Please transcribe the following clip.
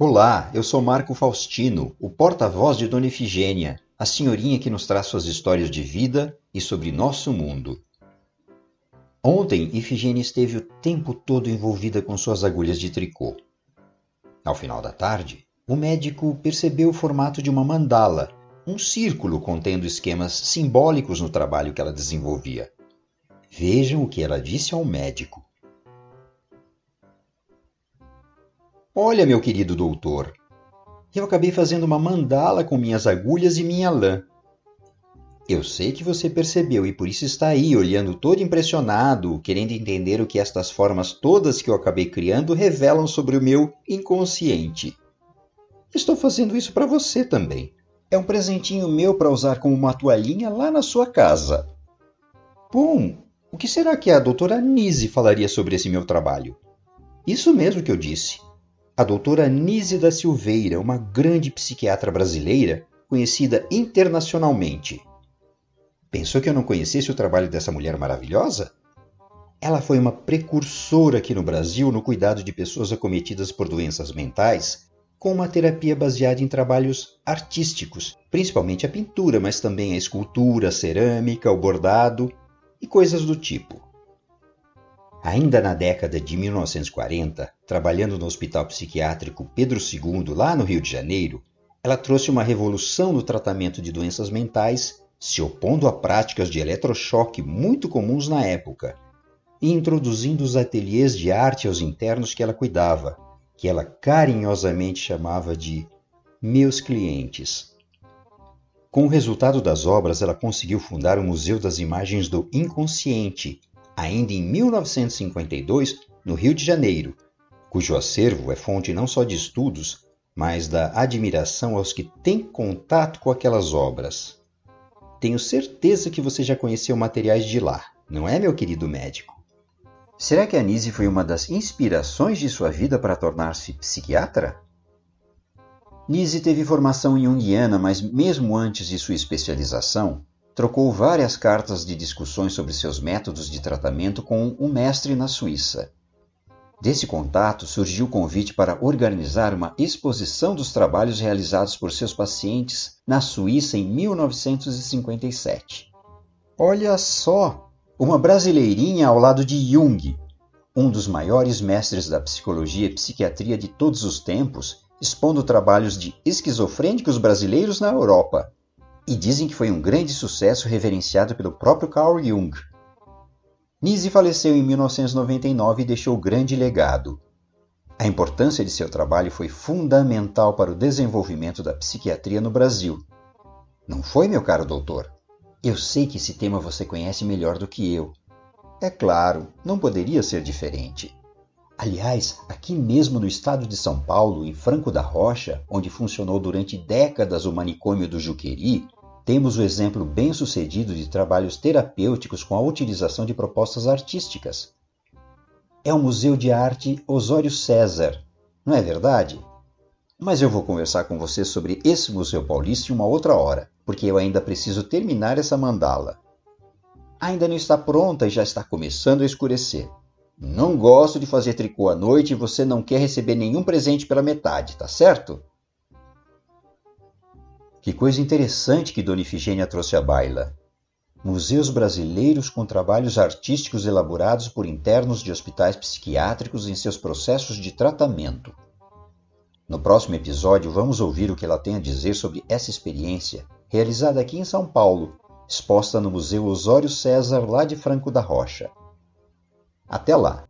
Olá, eu sou Marco Faustino, o porta-voz de Dona Efigênia, a senhorinha que nos traz suas histórias de vida e sobre nosso mundo. Ontem, Efigênia esteve o tempo todo envolvida com suas agulhas de tricô. Ao final da tarde, o médico percebeu o formato de uma mandala, um círculo contendo esquemas simbólicos no trabalho que ela desenvolvia. Vejam o que ela disse ao médico. Olha, meu querido doutor, eu acabei fazendo uma mandala com minhas agulhas e minha lã. Eu sei que você percebeu e por isso está aí, olhando todo impressionado, querendo entender o que estas formas todas que eu acabei criando revelam sobre o meu inconsciente. Estou fazendo isso para você também. É um presentinho meu para usar como uma toalhinha lá na sua casa. Bom, o que será que a doutora Nise falaria sobre esse meu trabalho? Isso mesmo que eu disse a doutora Nise da Silveira, uma grande psiquiatra brasileira, conhecida internacionalmente. Pensou que eu não conhecesse o trabalho dessa mulher maravilhosa? Ela foi uma precursora aqui no Brasil no cuidado de pessoas acometidas por doenças mentais, com uma terapia baseada em trabalhos artísticos, principalmente a pintura, mas também a escultura, a cerâmica, o bordado e coisas do tipo. Ainda na década de 1940, trabalhando no Hospital Psiquiátrico Pedro II, lá no Rio de Janeiro, ela trouxe uma revolução no tratamento de doenças mentais, se opondo a práticas de eletrochoque muito comuns na época, e introduzindo os ateliês de arte aos internos que ela cuidava, que ela carinhosamente chamava de meus clientes. Com o resultado das obras, ela conseguiu fundar o Museu das Imagens do Inconsciente, ainda em 1952, no Rio de Janeiro, cujo acervo é fonte não só de estudos, mas da admiração aos que têm contato com aquelas obras. Tenho certeza que você já conheceu materiais de lá, não é, meu querido médico? Será que a Nise foi uma das inspirações de sua vida para tornar-se psiquiatra? Nise teve formação junguiana, mas mesmo antes de sua especialização, trocou várias cartas de discussões sobre seus métodos de tratamento com um mestre na Suíça. Desse contato surgiu o convite para organizar uma exposição dos trabalhos realizados por seus pacientes na Suíça em 1957. Olha só! Uma brasileirinha ao lado de Jung, um dos maiores mestres da psicologia e psiquiatria de todos os tempos, expondo trabalhos de esquizofrênicos brasileiros na Europa e dizem que foi um grande sucesso reverenciado pelo próprio Carl Jung. Nise faleceu em 1999 e deixou grande legado. A importância de seu trabalho foi fundamental para o desenvolvimento da psiquiatria no Brasil. Não foi, meu caro doutor? Eu sei que esse tema você conhece melhor do que eu. É claro, não poderia ser diferente. Aliás, aqui mesmo no estado de São Paulo, em Franco da Rocha, onde funcionou durante décadas o manicômio do Juqueri, temos o exemplo bem-sucedido de trabalhos terapêuticos com a utilização de propostas artísticas. É o Museu de Arte Osório César, não é verdade? Mas eu vou conversar com você sobre esse Museu Paulista em uma outra hora, porque eu ainda preciso terminar essa mandala. Ainda não está pronta e já está começando a escurecer. Não gosto de fazer tricô à noite e você não quer receber nenhum presente pela metade, tá certo? Que coisa interessante que Dona Ifigênia trouxe à baila. Museus brasileiros com trabalhos artísticos elaborados por internos de hospitais psiquiátricos em seus processos de tratamento. No próximo episódio, vamos ouvir o que ela tem a dizer sobre essa experiência, realizada aqui em São Paulo, exposta no Museu Osório César, lá de Franco da Rocha. Até lá!